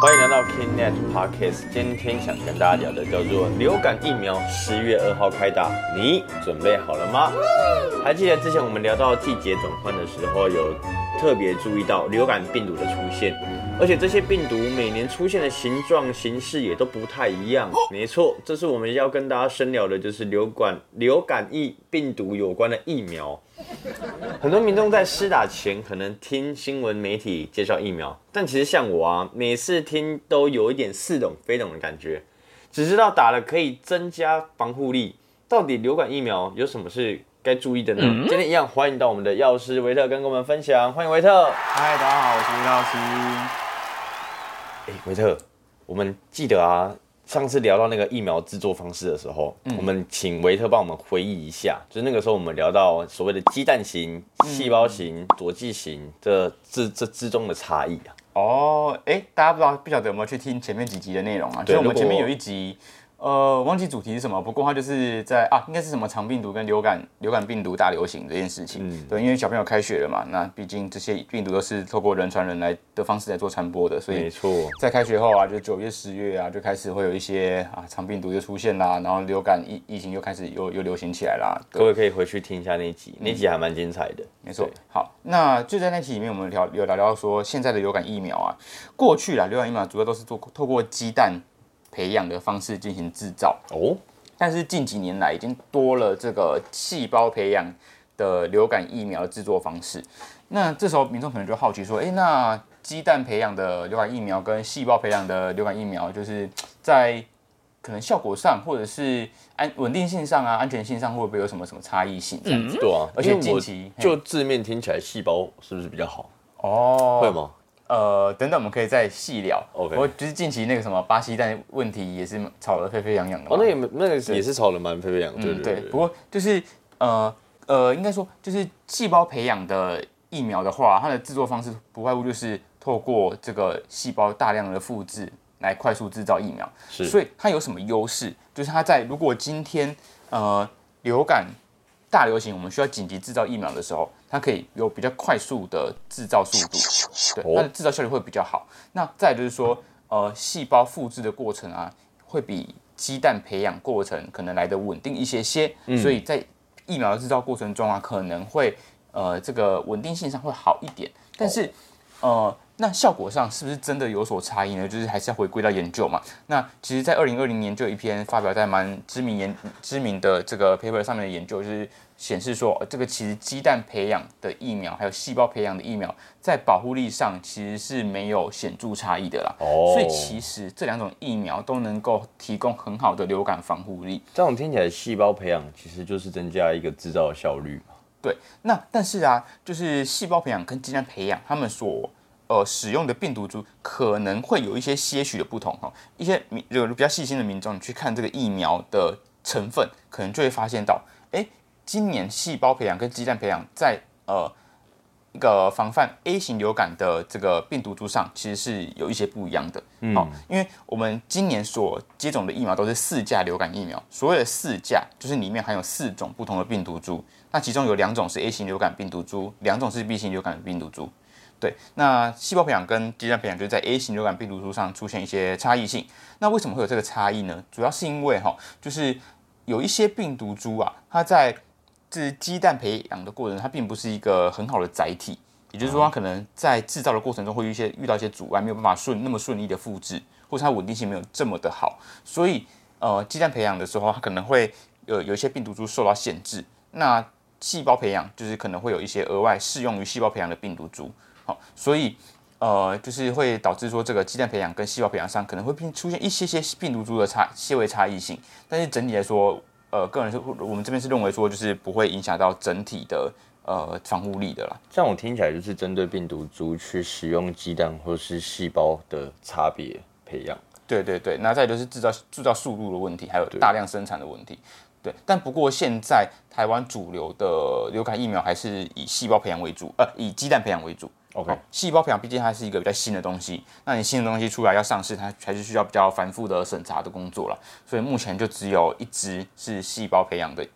欢迎来到 KingNet Podcast。今天想跟大家聊的叫做流感疫苗，十月二号开打，你准备好了吗？还记得之前我们聊到季节转换的时候，有特别注意到流感病毒的出现，而且这些病毒每年出现的形状形式也都不太一样。没错，这是我们要跟大家深聊的，就是流感流感疫病毒有关的疫苗。很多民众在施打前可能听新闻媒体介绍疫苗，但其实像我啊，每次听都有一点似懂非懂的感觉，只知道打了可以增加防护力。到底流感疫苗有什么是该注意的呢？今天一样欢迎到我们的药师维特跟我们分享，欢迎维特。嗨，大家好，我是吴老师。哎，维特，我们记得啊。上次聊到那个疫苗制作方式的时候，我们请维特帮我们回忆一下，就是那个时候我们聊到所谓的鸡蛋型、细胞型、佐剂型这这这之中的差异啊。哦，哎，大家不知道不晓得有没有去听前面几集的内容啊？就我们前面有一集。呃，忘记主题是什么，不过它就是在啊，应该是什么肠病毒跟流感流感病毒大流行这件事情。嗯，对，因为小朋友开学了嘛，那毕竟这些病毒都是透过人传人来的方式来做传播的，所以没错，在开学后啊，就九月十月啊，就开始会有一些啊肠病毒就出现啦，然后流感疫疫情又开始又又流行起来啦。各位可以回去听一下那一集，那集还蛮精彩的。没错，好，那就在那集里面，我们聊有聊聊说现在的流感疫苗啊，过去啦，流感疫苗主要都是做透过鸡蛋。培养的方式进行制造哦，但是近几年来已经多了这个细胞培养的流感疫苗制作方式。那这时候民众可能就好奇说：，哎，那鸡蛋培养的流感疫苗跟细胞培养的流感疫苗，就是在可能效果上，或者是安稳定性上啊，安全性上会不会有什么什么差异性？这样子对啊，而且近期就字面听起来，细胞是不是比较好？哦，会吗？呃，等等，我们可以再细聊。OK，我就是近期那个什么巴西蛋问题也是吵得沸沸扬扬的。哦，那也那个也是吵得蛮沸沸扬扬。对对。不过就是呃呃，应该说就是细胞培养的疫苗的话，它的制作方式不外乎就是透过这个细胞大量的复制来快速制造疫苗。是。所以它有什么优势？就是它在如果今天呃流感大流行，我们需要紧急制造疫苗的时候。它可以有比较快速的制造速度，对，它的制造效率会比较好。那再就是说，呃，细胞复制的过程啊，会比鸡蛋培养过程可能来的稳定一些些，所以在疫苗的制造过程中啊，可能会呃这个稳定性上会好一点。但是，呃，那效果上是不是真的有所差异呢？就是还是要回归到研究嘛。那其实，在二零二零年就有一篇发表在蛮知名研知名的这个 paper 上面的研究，就是。显示说，这个其实鸡蛋培养的疫苗，还有细胞培养的疫苗，在保护力上其实是没有显著差异的啦。哦，所以其实这两种疫苗都能够提供很好的流感防护力。这种听起来，细胞培养其实就是增加一个制造的效率嘛。对，那但是啊，就是细胞培养跟鸡蛋培养，他们所呃使用的病毒株可能会有一些些许的不同哈。一些民有比较细心的民众，你去看这个疫苗的成分，可能就会发现到，哎。今年细胞培养跟鸡蛋培养在呃一个防范 A 型流感的这个病毒株上，其实是有一些不一样的。好，因为我们今年所接种的疫苗都是四价流感疫苗，所谓的四价就是里面含有四种不同的病毒株，那其中有两种是 A 型流感病毒株，两种是 B 型流感病毒株。对，那细胞培养跟鸡蛋培养就是在 A 型流感病毒株上出现一些差异性。那为什么会有这个差异呢？主要是因为哈，就是有一些病毒株啊，它在这鸡蛋培养的过程，它并不是一个很好的载体，也就是说，它可能在制造的过程中会遇一些遇到一些阻碍，没有办法顺那么顺利的复制，或者它稳定性没有这么的好，所以呃，鸡蛋培养的时候，它可能会呃有一些病毒株受到限制。那细胞培养就是可能会有一些额外适用于细胞培养的病毒株，好，所以呃，就是会导致说这个鸡蛋培养跟细胞培养上可能会出现一些些病毒株的差细微差异性，但是整体来说。呃，个人是，我们这边是认为说，就是不会影响到整体的呃防护力的啦。这样我听起来就是针对病毒株去使用鸡蛋或是细胞的差别培养。对对对，那再就是制造制造速度的问题，还有大量生产的问题。对，但不过现在台湾主流的流感疫苗还是以细胞培养为主，呃，以鸡蛋培养为主。OK，细胞培养毕竟它是一个比较新的东西，那你新的东西出来要上市，它还是需要比较繁复的审查的工作了。所以目前就只有一支是细胞培养的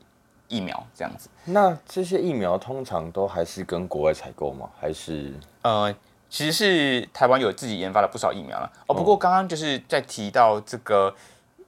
疫苗这样子。那这些疫苗通常都还是跟国外采购吗？还是呃，其实是台湾有自己研发了不少疫苗了哦。不过刚刚就是在提到这个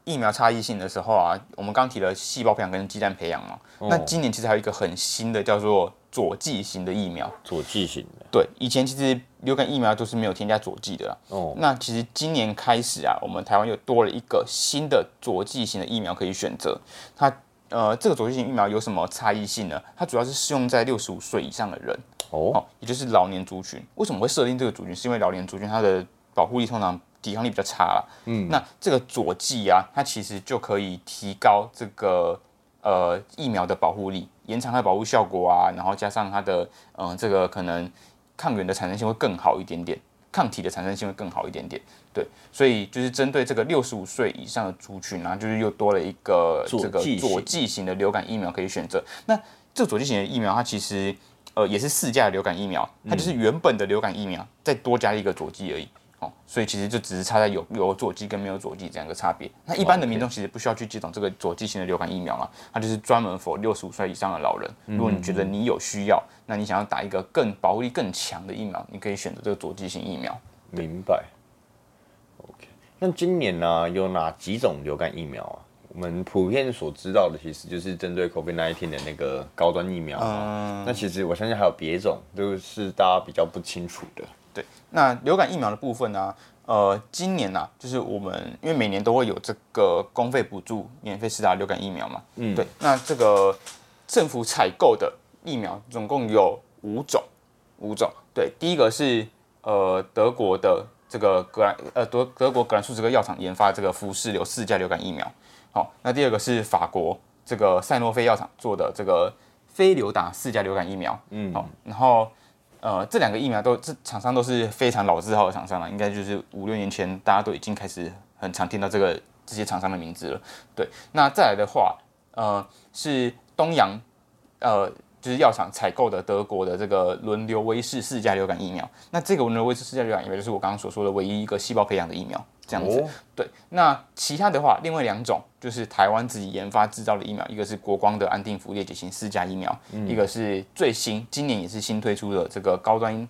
疫苗差异性的时候啊，我们刚提了细胞培养跟鸡蛋培养嘛。那今年其实还有一个很新的叫做佐剂型的疫苗。佐剂型的。对，以前其实流感疫苗都是没有添加佐剂的啦。哦。那其实今年开始啊，我们台湾又多了一个新的佐剂型的疫苗可以选择。它呃，这个佐剂型疫苗有什么差异性呢？它主要是适用在六十五岁以上的人。哦，也就是老年族群，为什么会设定这个族群？是因为老年族群它的保护力通常抵抗力比较差了。嗯，那这个佐剂啊，它其实就可以提高这个呃疫苗的保护力，延长它的保护效果啊，然后加上它的嗯这个可能抗原的产生性会更好一点点，抗体的产生性会更好一点点。对，所以就是针对这个六十五岁以上的族群啊，就是又多了一个这个佐剂型的流感疫苗可以选择。那这个佐剂型的疫苗，它其实。呃，也是四价流感疫苗，它就是原本的流感疫苗，再多加一个佐剂而已，哦，所以其实就只是差在有有佐剂跟没有佐剂这样一个差别。那一般的民众其实不需要去接种这个佐剂型的流感疫苗嘛，它就是专门 for 六十五岁以上的老人。如果你觉得你有需要，那你想要打一个更保护力更强的疫苗，你可以选择这个佐剂型疫苗。明白。OK，那今年呢有哪几种流感疫苗啊？我们普遍所知道的，其实就是针对 COVID-19 的那个高端疫苗。嗯，那其实我相信还有别种，都是大家比较不清楚的。对，那流感疫苗的部分呢？呃，今年呢，就是我们因为每年都会有这个公费补助，免费施打流感疫苗嘛。嗯，对。那这个政府采购的疫苗总共有五种，五种。对，第一个是呃德国的这个格兰呃德德国格兰素这个药厂研发这个福氏流四价流感疫苗。好，那第二个是法国这个赛诺菲药厂做的这个非流打四价流感疫苗，嗯，好，然后呃这两个疫苗都这厂商都是非常老字号的厂商了，应该就是五六年前大家都已经开始很常听到这个这些厂商的名字了。对，那再来的话，呃是东阳呃就是药厂采购的德国的这个轮流威氏四价流感疫苗，那这个轮流威氏四价流感疫苗就是我刚刚所说的唯一一个细胞培养的疫苗。这样子，对。那其他的话，另外两种就是台湾自己研发制造的疫苗，一个是国光的安定福裂解型四价疫苗，一个是最新今年也是新推出的这个高端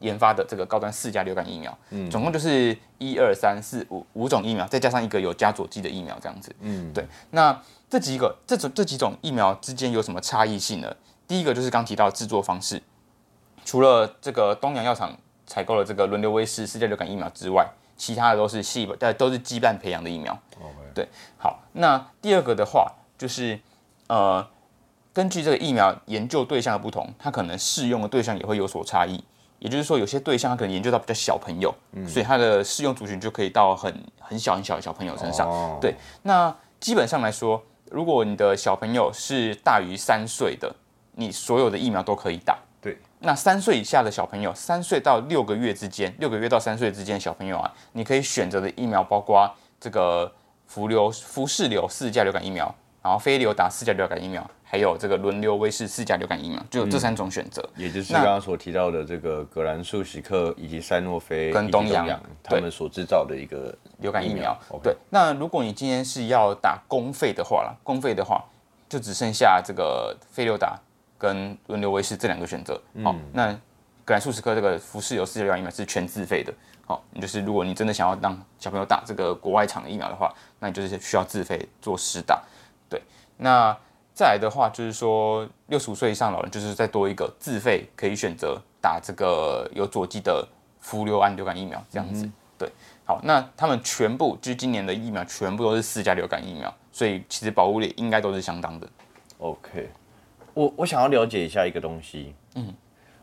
研发的这个高端四价流感疫苗。嗯，总共就是一二三四五五种疫苗，再加上一个有加佐剂的疫苗，这样子。嗯，对。那这几个这种这几种疫苗之间有什么差异性呢？第一个就是刚提到制作方式，除了这个东洋药厂采购了这个轮流威士世界流感疫苗之外。其他的都是细胞，但都是鸡蛋培养的疫苗。对，好，那第二个的话，就是呃，根据这个疫苗研究对象的不同，它可能适用的对象也会有所差异。也就是说，有些对象它可能研究到比较小朋友，所以它的适用族群就可以到很很小很小的小朋友身上。对，那基本上来说，如果你的小朋友是大于三岁的，你所有的疫苗都可以打。对那三岁以下的小朋友，三岁到六个月之间，六个月到三岁之间的小朋友啊，你可以选择的疫苗包括这个福流、福氏流四价流感疫苗，然后非流打四价流感疫苗，还有这个轮流威士四价流感疫苗，就有这三种选择。也就是刚刚所提到的这个葛兰素喜克以及赛诺菲跟东阳他们所制造的一个流感疫苗。对，那如果你今天是要打公费的话啦，公费的话就只剩下这个非流打。跟轮流威士这两个选择，好，那格兰素史克这个服饰有四价流感疫苗是全自费的，好，你就是如果你真的想要让小朋友打这个国外厂的疫苗的话，那你就是需要自费做实打，对，那再来的话就是说六十五岁以上老人就是再多一个自费可以选择打这个有佐剂的氟流胺流感疫苗这样子，对，好，那他们全部就是今年的疫苗全部都是四价流感疫苗，所以其实保护力应该都是相当的，OK。我我想要了解一下一个东西，嗯，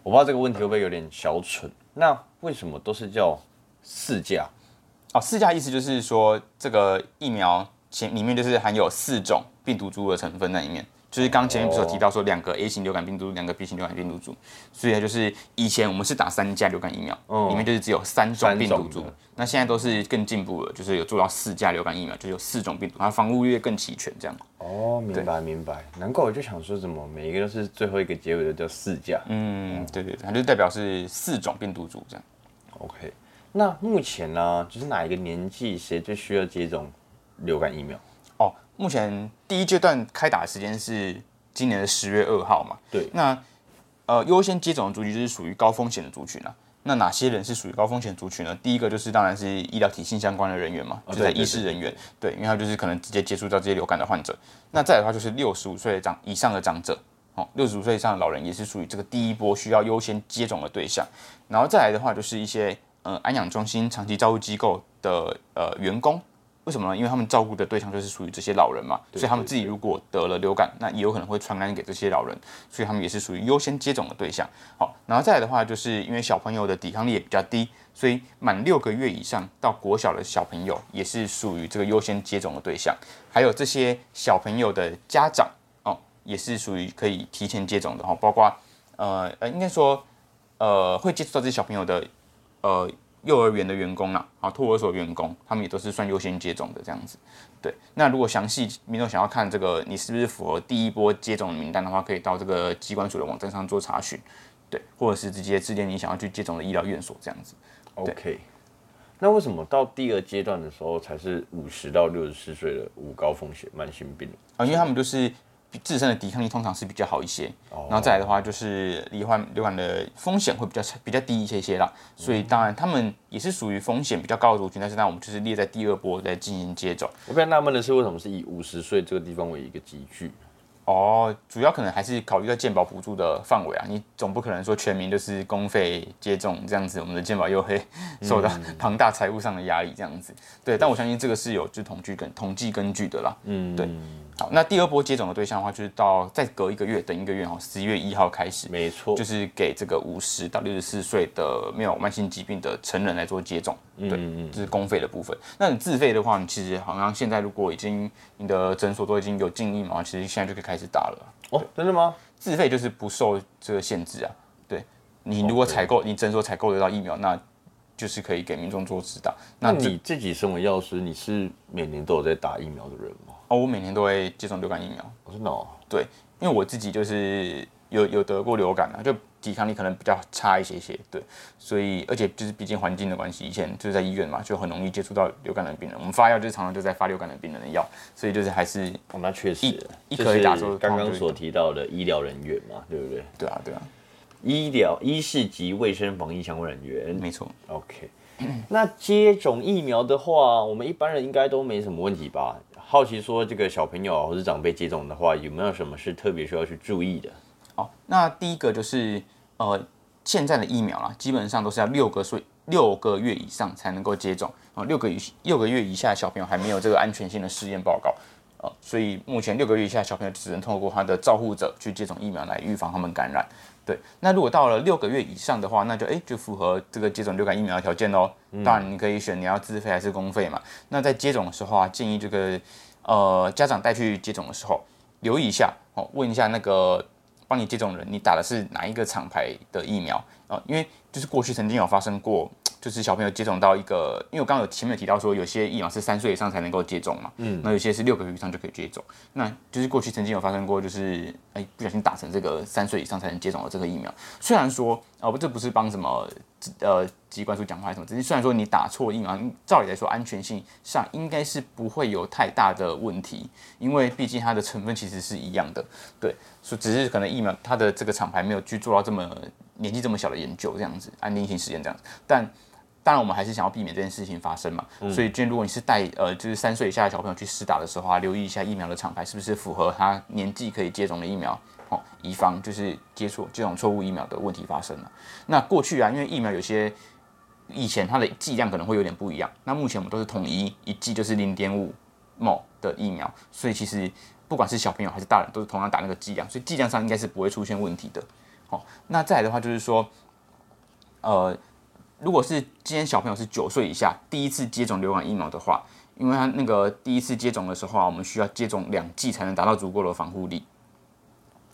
我不知道这个问题会不会有点小蠢。那为什么都是叫四价？哦，四价意思就是说这个疫苗前里面就是含有四种病毒株的成分在里面。就是刚前面不是有提到说两个 A 型流感病毒，两个 B 型流感病毒株，所以就是以前我们是打三价流感疫苗，里面就是只有三种病毒株。那现在都是更进步了，就是有做到四价流感疫苗，就有四种病毒，它防护力更齐全这样。哦，明白明白。难怪我就想说怎么每一个都是最后一个结尾的叫四价。嗯，对对，它就代表是四种病毒株这样。OK，那目前呢，就是哪一个年纪谁最需要接种流感疫苗？哦，目前第一阶段开打的时间是今年的十月二号嘛？对。那呃，优先接种的族群就是属于高风险的族群啊。那哪些人是属于高风险族群呢？第一个就是当然是医疗体系相关的人员嘛，就是对对医师人员，对，因为他就是可能直接接触到这些流感的患者。那再来的话就是六十五岁长以上的长者，哦，六十五岁以上的老人也是属于这个第一波需要优先接种的对象。然后再来的话就是一些呃安养中心、长期照顾机构的呃员工。为什么呢？因为他们照顾的对象就是属于这些老人嘛，所以他们自己如果得了流感，那也有可能会传染给这些老人，所以他们也是属于优先接种的对象。好，然后再来的话，就是因为小朋友的抵抗力也比较低，所以满六个月以上到国小的小朋友也是属于这个优先接种的对象。还有这些小朋友的家长哦，也是属于可以提前接种的哈，包括呃呃，应该说呃会接触到这些小朋友的呃幼儿园的员工啦，啊托儿所员工，他们也都是算优先接种的这样子。对，那如果详细民众想要看这个你是不是符合第一波接种的名单的话，可以到这个机关署的网站上做查询，对，或者是直接致电你想要去接种的医疗院所这样子。OK，那为什么到第二阶段的时候才是五十到六十四岁的无高风险慢性病？啊，因为他们就是自身的抵抗力通常是比较好一些，然后再来的话就是罹患流感的风险会比较比较低一些些啦，所以当然他们也是属于风险比较高的族群，但是那我们就是列在第二波在进行接种。我比较纳闷的是，为什么是以五十岁这个地方为一个集聚？哦，主要可能还是考虑到健保补助的范围啊，你总不可能说全民就是公费接种这样子，我们的健保又会受到 庞大财务上的压力这样子。对，但我相信这个是有就统计根统计根据的啦。嗯，对好，那第二波接种的对象的话，就是到再隔一个月，等一个月哦，十一月一号开始，没错，就是给这个五十到六十四岁的没有慢性疾病的成人来做接种。对，这是公费的部分。那你自费的话，你其实好像现在如果已经你的诊所都已经有进疫苗，其实现在就可以开始打了。哦，真的吗？自费就是不受这个限制啊。对你如果采购，你诊所采购得到疫苗，那就是可以给民众做指导。那那你自己身为药师，你是每年都有在打疫苗的人吗？哦，我每年都会接种流感疫苗。我真的哦，对，因为我自己就是有有得过流感啊，就抵抗力可能比较差一些些。对，所以而且就是毕竟环境的关系，以前就是在医院嘛，就很容易接触到流感的病人。我们发药就是常常就在发流感的病人的药，所以就是还是哦，那确实一可以打之后是刚刚所提到的医疗人员嘛，对不对？对啊对啊，医疗、医事及卫生防疫相关人员。没错。OK，那接种疫苗的话，我们一般人应该都没什么问题吧？好奇说，这个小朋友或者长辈接种的话，有没有什么是特别需要去注意的？好，那第一个就是呃，现在的疫苗啦，基本上都是要六个岁、六个月以上才能够接种啊。六个以六个月以下的小朋友还没有这个安全性的试验报告，呃，所以目前六个月以下的小朋友只能透过他的照护者去接种疫苗来预防他们感染。对，那如果到了六个月以上的话，那就哎就符合这个接种流感疫苗的条件喽。当然你可以选你要自费还是公费嘛。那在接种的时候啊，建议这个呃家长带去接种的时候，留意一下哦，问一下那个帮你接种人，你打的是哪一个厂牌的疫苗？啊、因为就是过去曾经有发生过，就是小朋友接种到一个，因为我刚刚有前面有提到说，有些疫苗是三岁以上才能够接种嘛，嗯，那有些是六个月以上就可以接种，那就是过去曾经有发生过，就是哎不小心打成这个三岁以上才能接种的这个疫苗，虽然说哦不这不是帮什么呃机关署讲话什么，只是虽然说你打错疫苗，照理来说安全性上应该是不会有太大的问题，因为毕竟它的成分其实是一样的，对，所以只是可能疫苗它的这个厂牌没有去做到这么年纪这么小的研究这样子，安定性实验这样子，但当然我们还是想要避免这件事情发生嘛，所以今天如果你是带呃就是三岁以下的小朋友去施打的时候啊，留意一下疫苗的厂牌是不是符合他年纪可以接种的疫苗。哦，以防就是接触这种错误疫苗的问题发生了。那过去啊，因为疫苗有些以前它的剂量可能会有点不一样，那目前我们都是统一一剂就是零点五 ml 的疫苗，所以其实不管是小朋友还是大人，都是同样打那个剂量，所以剂量上应该是不会出现问题的。好、那再来的话就是说，呃，如果是今天小朋友是九岁以下第一次接种流感疫苗的话，因为他那个第一次接种的时候啊，我们需要接种两剂才能达到足够的防护力，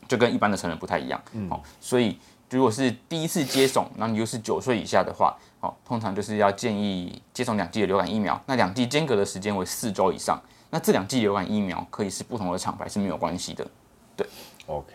就跟一般的成人不太一样。好、所以如果是第一次接种，那你又是九岁以下的话，哦，通常就是要建议接种两剂的流感疫苗，那两剂间隔的时间为四周以上。那这两剂流感疫苗可以是不同的厂牌是没有关系的。对 OK，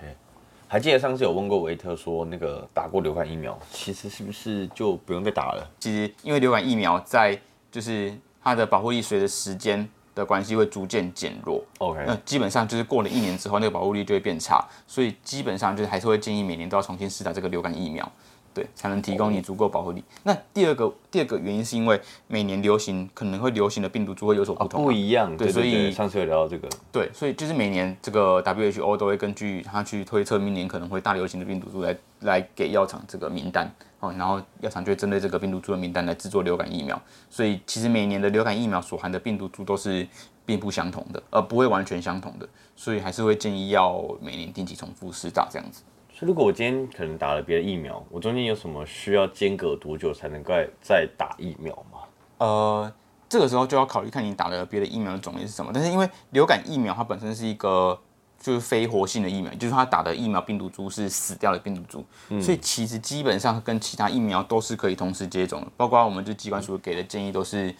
还记得上次有问过维特说，那个打过流感疫苗，其实是不是就不用再打了？其实因为流感疫苗在就是它的保护力随着时间的关系会逐渐减弱，OK，那基本上就是过了一年之后，那个保护力就会变差，所以基本上就是还是会建议每年都要重新施打这个流感疫苗。对，才能提供你足够保护力。那第二个第二个原因是因为每年流行可能会流行的病毒株会有所不同嘛，不一样，对，所以上次有聊到这个，对，所以就是每年这个 WHO 都会根据它去推测明年可能会大流行的病毒株来来给药厂这个名单哦，然后药厂就会针对这个病毒株的名单来制作流感疫苗。所以其实每年的流感疫苗所含的病毒株都是并不相同的，呃，不会完全相同的，所以还是会建议要每年定期重复施打这样子。所以如果我今天可能打了别的疫苗，我中间有什么需要间隔多久才能够再打疫苗吗？呃，这个时候就要考虑看你打的别的疫苗的种类是什么。但是因为流感疫苗它本身是一个就是非活性的疫苗，就是它打的疫苗病毒株是死掉的病毒株，所以其实基本上跟其他疫苗都是可以同时接种的。包括我们就机关署给的建议都是，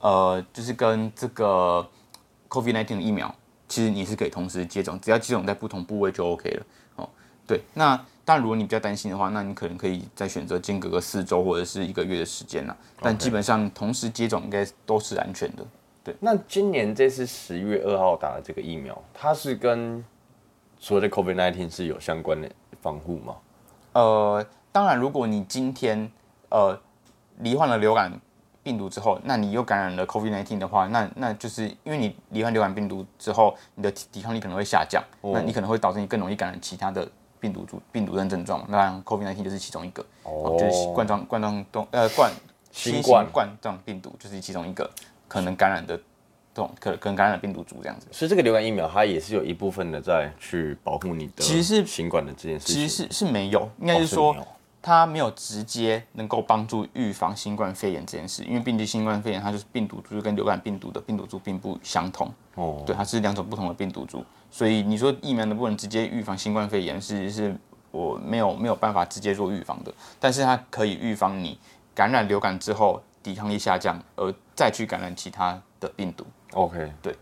呃，就是跟这个 COVID-19 的疫苗，其实你是可以同时接种，只要接种在不同部位就 OK 了。哦，对，那。但如果你比较担心的话，那你可能可以再选择间隔个四周或者是一个月的时间了。但基本上同时接种应该都是安全的。对，那今年这次十月二号打的这个疫苗，它是跟所谓的 COVID-19 是有相关的防护吗？呃，当然，如果你今天呃罹患了流感病毒之后，那你又感染了 COVID-19 的话，那那就是因为你罹患流感病毒之后，你的抵抗力可能会下降，那你可能会导致你更容易感染其他的。病毒株、病毒症症状，那 COVID-19 就是其中一个，哦，就是冠状冠状动呃冠新冠。冠状病毒就是其中一个可能感染的这种可可能感染的病毒株这样子。所以这个流感疫苗它也是有一部分的在去保护你的，其实是新冠的这件事情，其实是是没有，应该是说它没有直接能够帮助预防新冠肺炎这件事，因为毕竟新冠肺炎它就是病毒株跟流感病毒的病毒株并不相同，哦，对，它是两种不同的病毒株。所以你说疫苗能不能直接预防新冠肺炎？是是，我没有没有办法直接做预防的，但是它可以预防你感染流感之后抵抗力下降，而再去感染其他的病毒。OK，对。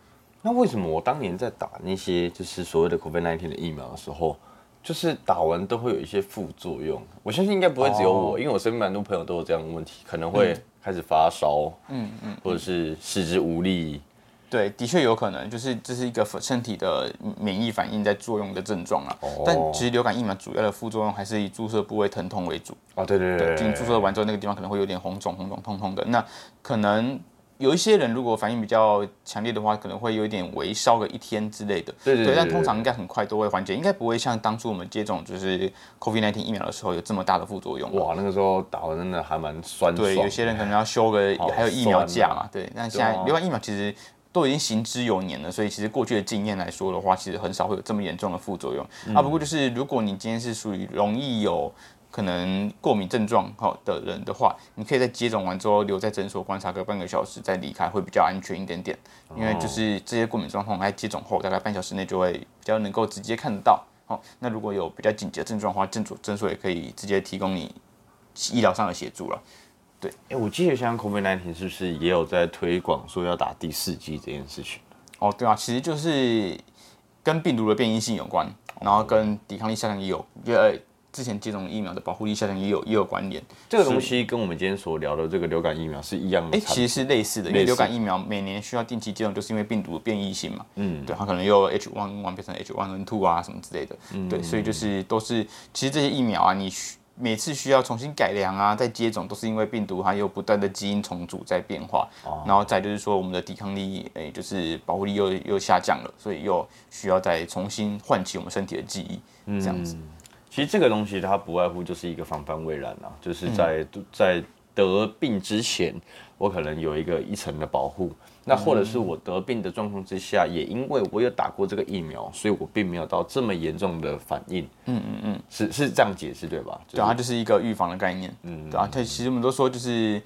那为什么我当年在打那些就是所谓的 COVID-19 的疫苗的时候，就是打完都会有一些副作用？我相信应该不会只有我，因为我身边蛮多朋友都有这样的问题，可能会开始发烧，嗯嗯，或者是四肢无力。对，的确有可能，就是这是一个身体的免疫反应在作用的症状啊。哦。但其实流感疫苗主要的副作用还是以注射部位疼痛为主。哦，对对对。就你注射完之后，那个地方可能会有点红肿、红肿、痛痛的。那可能有一些人如果反应比较强烈的话，可能会有一点微烧个一天之类的。对对对。但通常应该很快都会缓解，应该不会像当初我们接种就是 COVID-19 疫苗的时候有这么大的副作用。哇，那个时候打的真的还蛮酸。对，有些人可能要休个，还有疫苗假嘛。对。那现在另外疫苗其实。都已经行之有年了，所以其实过去的经验来说的话，其实很少会有这么严重的副作用啊。不过就是如果你今天是属于容易有可能过敏症状好的人的话，你可以在接种完之后留在诊所观察个半个小时再离开，会比较安全一点点。因为就是这些过敏状况在接种后大概半小时内就会比较能够直接看得到。好，那如果有比较紧急的症状的话，诊所诊所也可以直接提供你医疗上的协助了。对，哎，我记得像 COVID-19 是不是也有在推广说要打第四剂这件事情？哦，对啊，其实就是跟病毒的变异性有关，然后跟抵抗力下降也有，因为之前接种疫苗的保护力下降也有也有关联。这个东西跟我们今天所聊的这个流感疫苗是一样的？哎，其实是类似的，因为流感疫苗每年需要定期接种，就是因为病毒的变异性嘛。嗯，对，它可能又 H1N1 变成 H1N2 啊什么之类的。嗯，对，所以就是都是，其实这些疫苗啊，你需。每次需要重新改良啊，再接种都是因为病毒它有不断的基因重组在变化，然后再就是说我们的抵抗力，哎，就是保护力又又下降了，所以又需要再重新唤起我们身体的记忆，这样子。其实这个东西它不外乎就是一个防范未然啊，就是在在得病之前，我可能有一个一层的保护。那或者是我得病的状况之下，也因为我有打过这个疫苗，所以我并没有到这么严重的反应。嗯嗯嗯，是是这样解释对吧？对，它就是一个预防的概念。嗯，对啊，它其实我们都说就是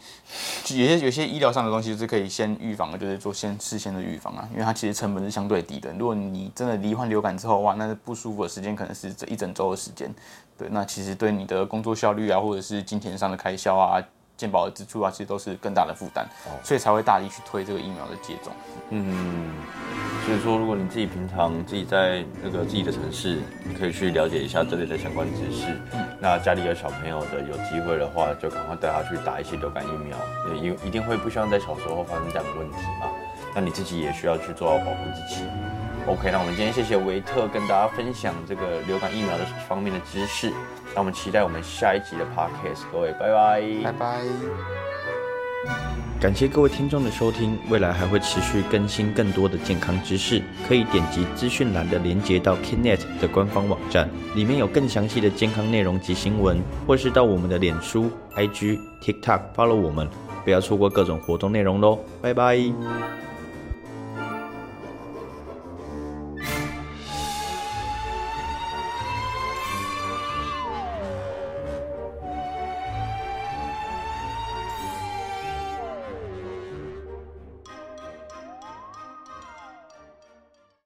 有些有些医疗上的东西是可以先预防的，就是做先事先的预防啊，因为它其实成本是相对低的。如果你真的罹患流感之后，哇，那不舒服的时间可能是这一整周的时间。对，那其实对你的工作效率啊，或者是金钱上的开销啊。健保的支出啊，其实都是更大的负担，哦所以才会大力去推这个疫苗的接种。嗯，所以说，如果你自己平常自己在那个自己的城市，你可以去了解一下这类的相关知识。那家里有小朋友的，有机会的话，就赶快带他去打一些流感疫苗，因为一定会不希望在小时候发生这样的问题嘛。那你自己也需要去做好保护自己。OK，那我们今天谢谢维特跟大家分享这个流感疫苗的方面的知识。那我们期待我们下一集的 Podcast，各位拜拜，拜拜。感谢各位听众的收听，未来还会持续更新更多的健康知识，可以点击资讯栏的连接到 Kinet 的官方网站，里面有更详细的健康内容及新闻，或是到我们的脸书、IG、TikTok follow 我们，不要错过各种活动内容喽，拜拜。